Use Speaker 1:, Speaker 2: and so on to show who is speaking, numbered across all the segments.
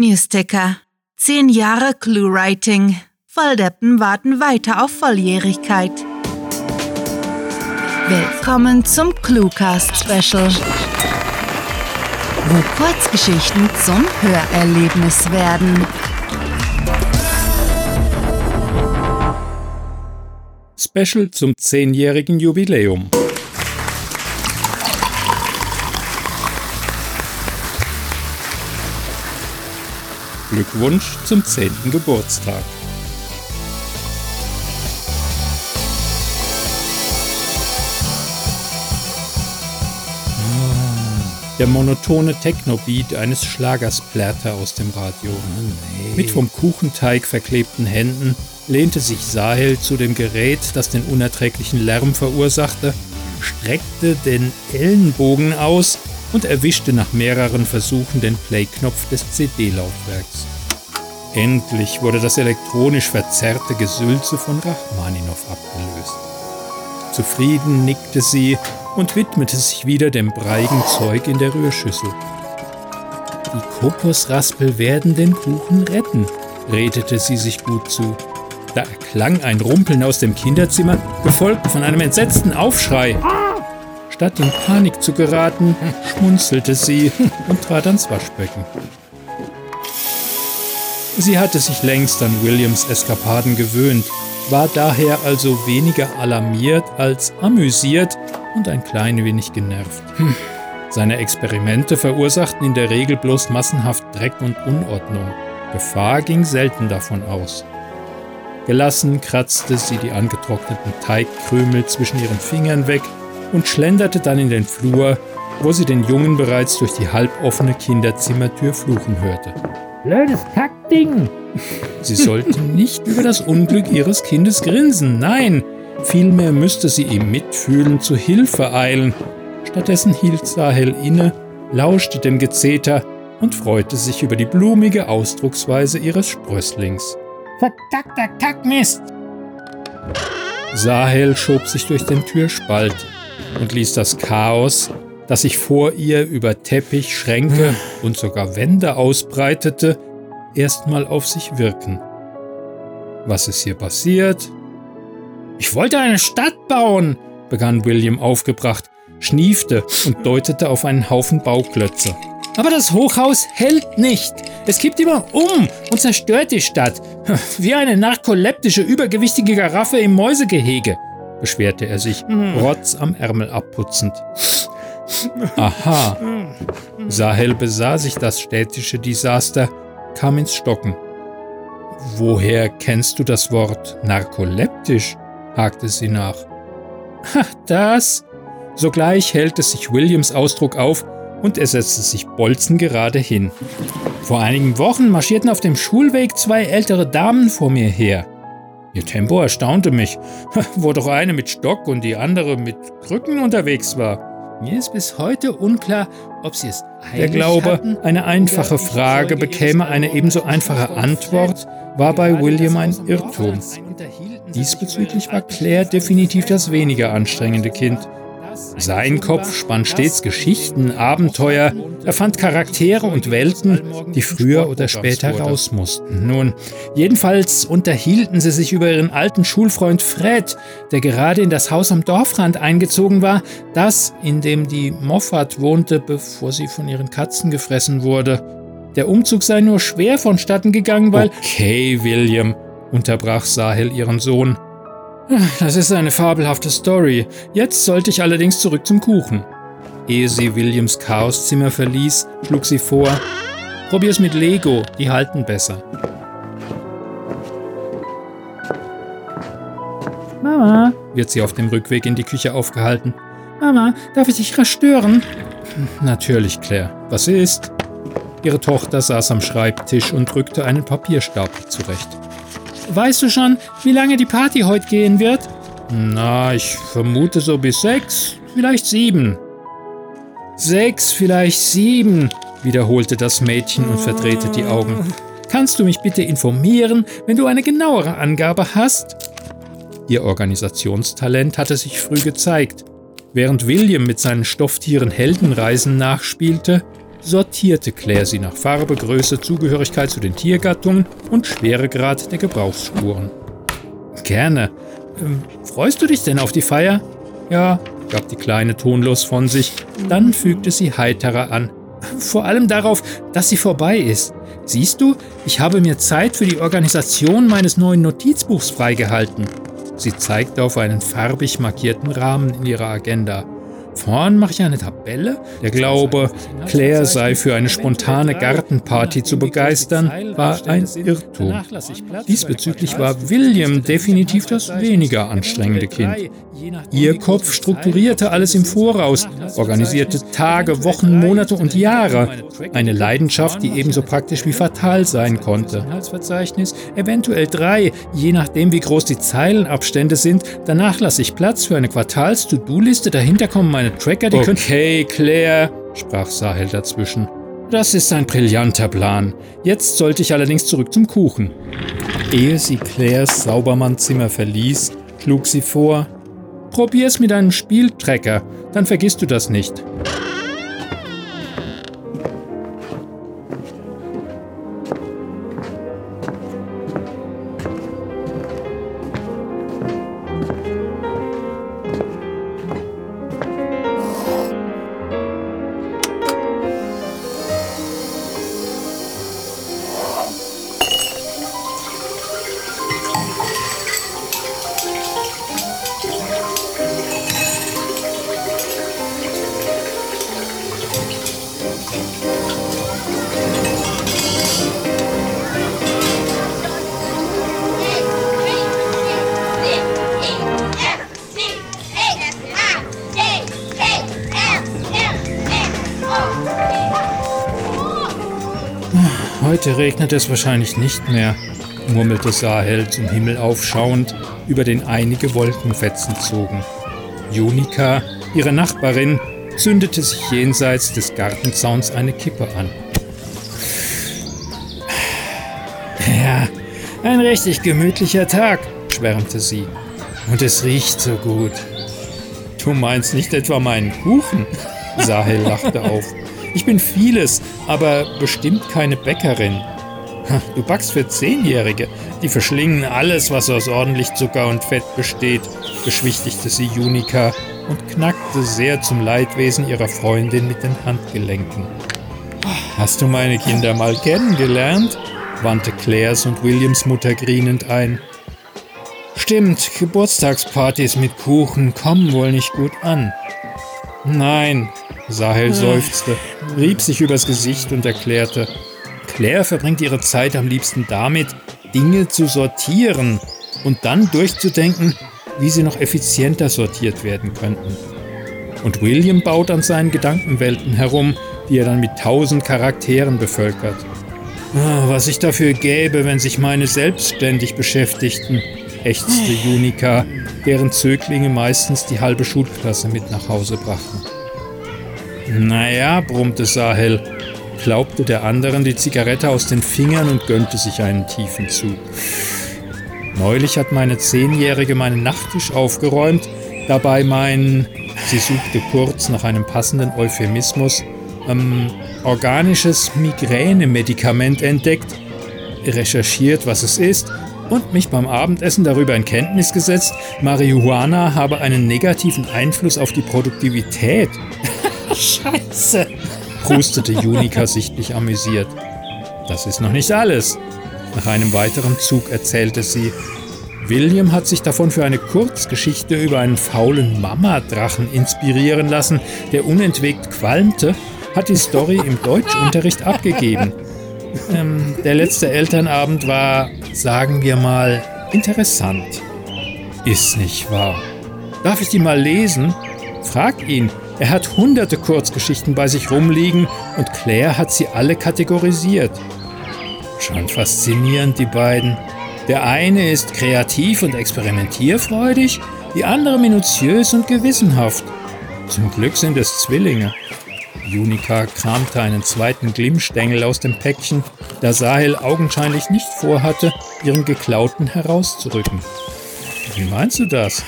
Speaker 1: Newsticker. Zehn Jahre Clue-Writing. Volldeppen warten weiter auf Volljährigkeit. Willkommen zum Cluecast Special, wo Kurzgeschichten zum Hörerlebnis werden.
Speaker 2: Special zum zehnjährigen Jubiläum. Glückwunsch zum zehnten Geburtstag. Der monotone Techno-Beat eines Schlagers plärrte aus dem Radio. Mit vom Kuchenteig verklebten Händen lehnte sich Sahel zu dem Gerät, das den unerträglichen Lärm verursachte, streckte den Ellenbogen aus und erwischte nach mehreren Versuchen den Play-Knopf des CD-Laufwerks. Endlich wurde das elektronisch verzerrte Gesülze von Rachmaninow abgelöst. Zufrieden nickte sie und widmete sich wieder dem breigen Zeug in der Rührschüssel. Die Kokosraspel werden den Kuchen retten, redete sie sich gut zu. Da erklang ein Rumpeln aus dem Kinderzimmer, gefolgt von einem entsetzten Aufschrei. Statt in Panik zu geraten, schmunzelte sie und trat ans Waschbecken. Sie hatte sich längst an Williams Eskapaden gewöhnt, war daher also weniger alarmiert als amüsiert und ein klein wenig genervt. Hm. Seine Experimente verursachten in der Regel bloß massenhaft Dreck und Unordnung. Gefahr ging selten davon aus. Gelassen kratzte sie die angetrockneten Teigkrümel zwischen ihren Fingern weg und schlenderte dann in den Flur, wo sie den Jungen bereits durch die halboffene Kinderzimmertür fluchen hörte.
Speaker 3: Blödes Kackding!
Speaker 2: Sie sollte nicht über das Unglück ihres Kindes grinsen, nein, vielmehr müsste sie ihm mitfühlen zu Hilfe eilen. Stattdessen hielt Sahel inne, lauschte dem Gezeter und freute sich über die blumige Ausdrucksweise ihres Sprösslings.
Speaker 3: Verkackter Kackmist!
Speaker 2: Sahel schob sich durch den Türspalt und ließ das Chaos, das sich vor ihr über Teppich, Schränke und sogar Wände ausbreitete, erstmal auf sich wirken. Was ist hier passiert? Ich wollte eine Stadt bauen, begann William aufgebracht, schniefte und deutete auf einen Haufen Bauklötze. Aber das Hochhaus hält nicht. Es kippt immer um und zerstört die Stadt. Wie eine narkoleptische, übergewichtige Giraffe im Mäusegehege beschwerte er sich, hm. Rotz am Ärmel abputzend. Aha. Sahel besah sich das städtische Desaster, kam ins Stocken. Woher kennst du das Wort narkoleptisch? hakte sie nach. Ach, das? Sogleich hellte sich Williams Ausdruck auf und er setzte sich bolzengerade hin. Vor einigen Wochen marschierten auf dem Schulweg zwei ältere Damen vor mir her. Ihr Tempo erstaunte mich, wo doch eine mit Stock und die andere mit Krücken unterwegs war. Mir ist bis heute unklar, ob sie es Der Glaube, hatten, eine einfache Frage bekäme eine ebenso einfache Antwort, war bei William ein Irrtum. Diesbezüglich war Claire definitiv das weniger anstrengende Kind. Sein Kopf spann stets Geschichten, Abenteuer, er fand Charaktere und Welten, die früher oder später raus mussten. Nun, jedenfalls unterhielten sie sich über ihren alten Schulfreund Fred, der gerade in das Haus am Dorfrand eingezogen war, das, in dem die Moffat wohnte, bevor sie von ihren Katzen gefressen wurde. Der Umzug sei nur schwer vonstatten gegangen, weil. Okay, William, unterbrach Sahel ihren Sohn. Das ist eine fabelhafte Story. Jetzt sollte ich allerdings zurück zum Kuchen. Ehe sie Williams Chaoszimmer verließ, schlug sie vor, probier's mit Lego, die halten besser.
Speaker 3: Mama,
Speaker 2: wird sie auf dem Rückweg in die Küche aufgehalten. Mama, darf ich dich rasch stören? Natürlich, Claire. Was ist? Ihre Tochter saß am Schreibtisch und drückte einen Papierstapel zurecht. Weißt du schon, wie lange die Party heute gehen wird? Na, ich vermute so bis sechs, vielleicht sieben. Sechs, vielleicht sieben, wiederholte das Mädchen und verdrehte die Augen. Kannst du mich bitte informieren, wenn du eine genauere Angabe hast? Ihr Organisationstalent hatte sich früh gezeigt. Während William mit seinen Stofftieren Heldenreisen nachspielte, sortierte Claire sie nach Farbe, Größe, Zugehörigkeit zu den Tiergattungen und Schweregrad der Gebrauchsspuren. Gerne. Ähm, freust du dich denn auf die Feier? Ja, gab die Kleine tonlos von sich. Dann fügte sie heiterer an. Vor allem darauf, dass sie vorbei ist. Siehst du, ich habe mir Zeit für die Organisation meines neuen Notizbuchs freigehalten. Sie zeigte auf einen farbig markierten Rahmen in ihrer Agenda. Vorn mache ich eine Tabelle. Der Glaube, Claire sei für eine spontane Gartenparty zu begeistern, war ein Irrtum. Diesbezüglich war William definitiv das weniger anstrengende Kind. Ihr Kopf strukturierte alles im Voraus, organisierte Tage, Wochen, Monate und Jahre. Eine Leidenschaft, die ebenso praktisch wie fatal sein konnte. Eventuell drei, je nachdem wie groß die Zeilenabstände sind. Danach lasse ich Platz für eine Quartals-To-Do-Liste. Dahinter kommen meine Tracker, die können... Okay, Claire, sprach Sahel dazwischen. Das ist ein brillanter Plan. Jetzt sollte ich allerdings zurück zum Kuchen. Ehe sie Claires Saubermannzimmer verließ, schlug sie vor, Probier's mit einem Spieltracker, dann vergisst du das nicht. Heute regnet es wahrscheinlich nicht mehr, murmelte Sahel zum Himmel aufschauend, über den einige Wolkenfetzen zogen. Junika, ihre Nachbarin, zündete sich jenseits des Gartenzauns eine Kippe an. Ja, ein richtig gemütlicher Tag, schwärmte sie. Und es riecht so gut. Du meinst nicht etwa meinen Kuchen? Sahel lachte auf. Ich bin vieles, aber bestimmt keine Bäckerin. Du backst für Zehnjährige. Die verschlingen alles, was aus ordentlich Zucker und Fett besteht, beschwichtigte sie Junika und knackte sehr zum Leidwesen ihrer Freundin mit den Handgelenken. Hast du meine Kinder mal kennengelernt? wandte Claires und Williams Mutter grienend ein. Stimmt, Geburtstagspartys mit Kuchen kommen wohl nicht gut an. Nein, Sahel seufzte, rieb sich übers Gesicht und erklärte, Claire verbringt ihre Zeit am liebsten damit, Dinge zu sortieren und dann durchzudenken, wie sie noch effizienter sortiert werden könnten. Und William baut an seinen Gedankenwelten herum, die er dann mit tausend Charakteren bevölkert. Ah, was ich dafür gäbe, wenn sich meine selbstständig beschäftigten, ächzte Junika, deren Zöglinge meistens die halbe Schulklasse mit nach Hause brachten. Naja, brummte Sahel, klaubte der anderen die Zigarette aus den Fingern und gönnte sich einen tiefen Zug. Neulich hat meine Zehnjährige meinen Nachttisch aufgeräumt, dabei mein, sie suchte kurz nach einem passenden Euphemismus, ähm, organisches Migränemedikament entdeckt, recherchiert, was es ist und mich beim Abendessen darüber in Kenntnis gesetzt, Marihuana habe einen negativen Einfluss auf die Produktivität. Scheiße, prustete Junika sichtlich amüsiert. Das ist noch nicht alles. Nach einem weiteren Zug erzählte sie, William hat sich davon für eine Kurzgeschichte über einen faulen Mamadrachen inspirieren lassen, der unentwegt qualmte, hat die Story im Deutschunterricht abgegeben. Ähm, der letzte Elternabend war, sagen wir mal, interessant. Ist nicht wahr. Darf ich die mal lesen? Frag ihn, er hat hunderte Kurzgeschichten bei sich rumliegen und Claire hat sie alle kategorisiert. Schon faszinierend, die beiden. Der eine ist kreativ und experimentierfreudig, die andere minutiös und gewissenhaft. Zum Glück sind es Zwillinge. Junika kramte einen zweiten Glimmstängel aus dem Päckchen, da Sahel augenscheinlich nicht vorhatte, ihren geklauten herauszurücken. Wie meinst du das?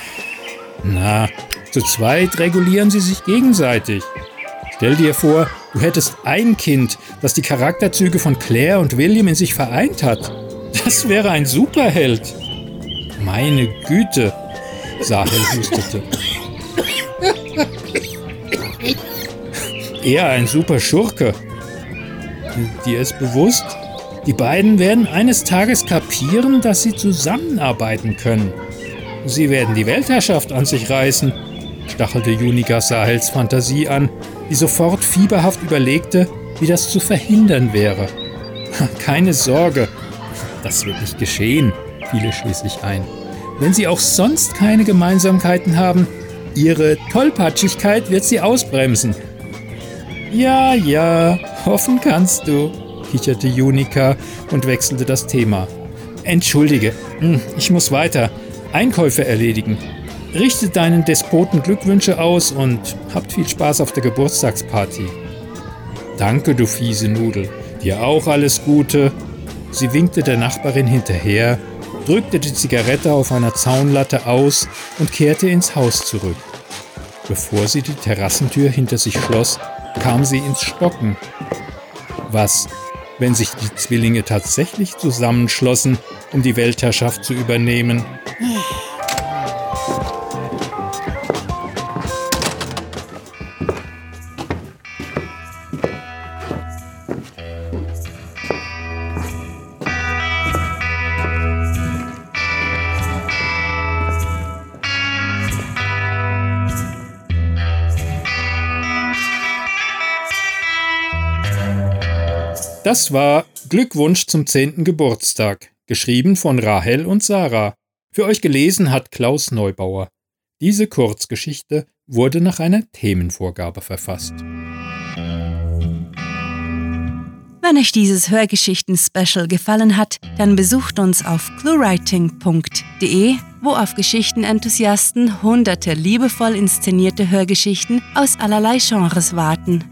Speaker 2: Na, zu zweit regulieren sie sich gegenseitig. Stell dir vor, du hättest ein Kind, das die Charakterzüge von Claire und William in sich vereint hat. Das wäre ein Superheld. Meine Güte, Sahel hustete. Eher ein super Schurke. Dir ist bewusst, die beiden werden eines Tages kapieren, dass sie zusammenarbeiten können. Sie werden die Weltherrschaft an sich reißen, stachelte Junika Sahels Fantasie an, die sofort fieberhaft überlegte, wie das zu verhindern wäre. Keine Sorge, das wird nicht geschehen, fiel es schließlich ein. Wenn sie auch sonst keine Gemeinsamkeiten haben, ihre Tollpatschigkeit wird sie ausbremsen. Ja, ja, hoffen kannst du, kicherte Junika und wechselte das Thema. Entschuldige, hm, ich muss weiter. Einkäufe erledigen. Richte deinen Despoten Glückwünsche aus und habt viel Spaß auf der Geburtstagsparty. Danke, du fiese Nudel. Dir auch alles Gute. Sie winkte der Nachbarin hinterher, drückte die Zigarette auf einer Zaunlatte aus und kehrte ins Haus zurück. Bevor sie die Terrassentür hinter sich schloss, kam sie ins Stocken. Was, wenn sich die Zwillinge tatsächlich zusammenschlossen, um die Weltherrschaft zu übernehmen? Das war Glückwunsch zum 10. Geburtstag, geschrieben von Rahel und Sarah. Für euch gelesen hat Klaus Neubauer. Diese Kurzgeschichte wurde nach einer Themenvorgabe verfasst.
Speaker 1: Wenn euch dieses Hörgeschichten-Special gefallen hat, dann besucht uns auf cluewriting.de, wo auf Geschichtenenthusiasten hunderte liebevoll inszenierte Hörgeschichten aus allerlei Genres warten.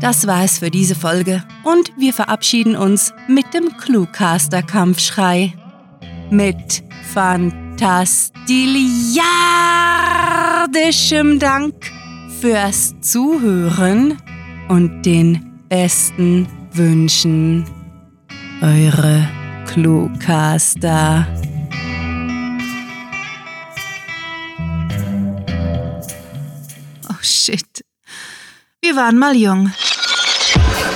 Speaker 1: Das war es für diese Folge und wir verabschieden uns mit dem Cluecaster-Kampfschrei. Mit fantastiliardischem Dank fürs Zuhören und den besten Wünschen. Eure Cluecaster. Shit. Wir waren mal jung.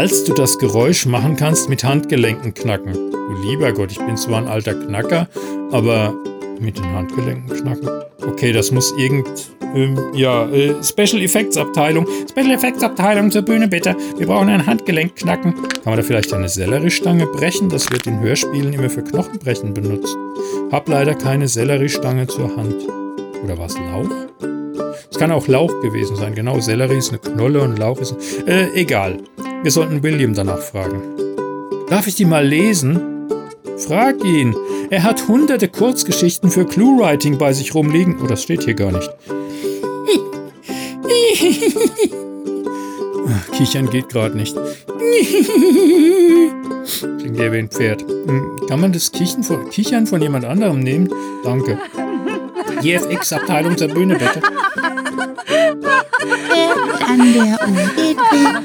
Speaker 2: Falls du das Geräusch machen kannst mit Handgelenken knacken. Du lieber Gott, ich bin zwar ein alter Knacker, aber mit den Handgelenken knacken. Okay, das muss irgend. Ähm, ja, äh, Special Effects Abteilung. Special Effects Abteilung zur Bühne bitte. Wir brauchen ein Handgelenk knacken. Kann man da vielleicht eine Selleriestange brechen? Das wird in Hörspielen immer für Knochenbrechen benutzt. Hab leider keine Selleriestange zur Hand. Oder war es Lauch? Es kann auch Lauch gewesen sein. Genau, Sellerie ist eine Knolle und Lauch ist. Äh, egal. Wir sollten William danach fragen. Darf ich die mal lesen? Frag ihn. Er hat hunderte Kurzgeschichten für Cluewriting bei sich rumliegen. Oh, das steht hier gar nicht. Ach, Kichern geht gerade nicht. Klingt eher wie ein Pferd. Hm, Kann man das Kichern von, Kichern von jemand anderem nehmen? Danke. JFX-Abteilung zur Bühne, bitte.
Speaker 4: An der Uhr geht weg,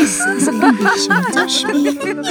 Speaker 4: es ist endlich unser Spiel.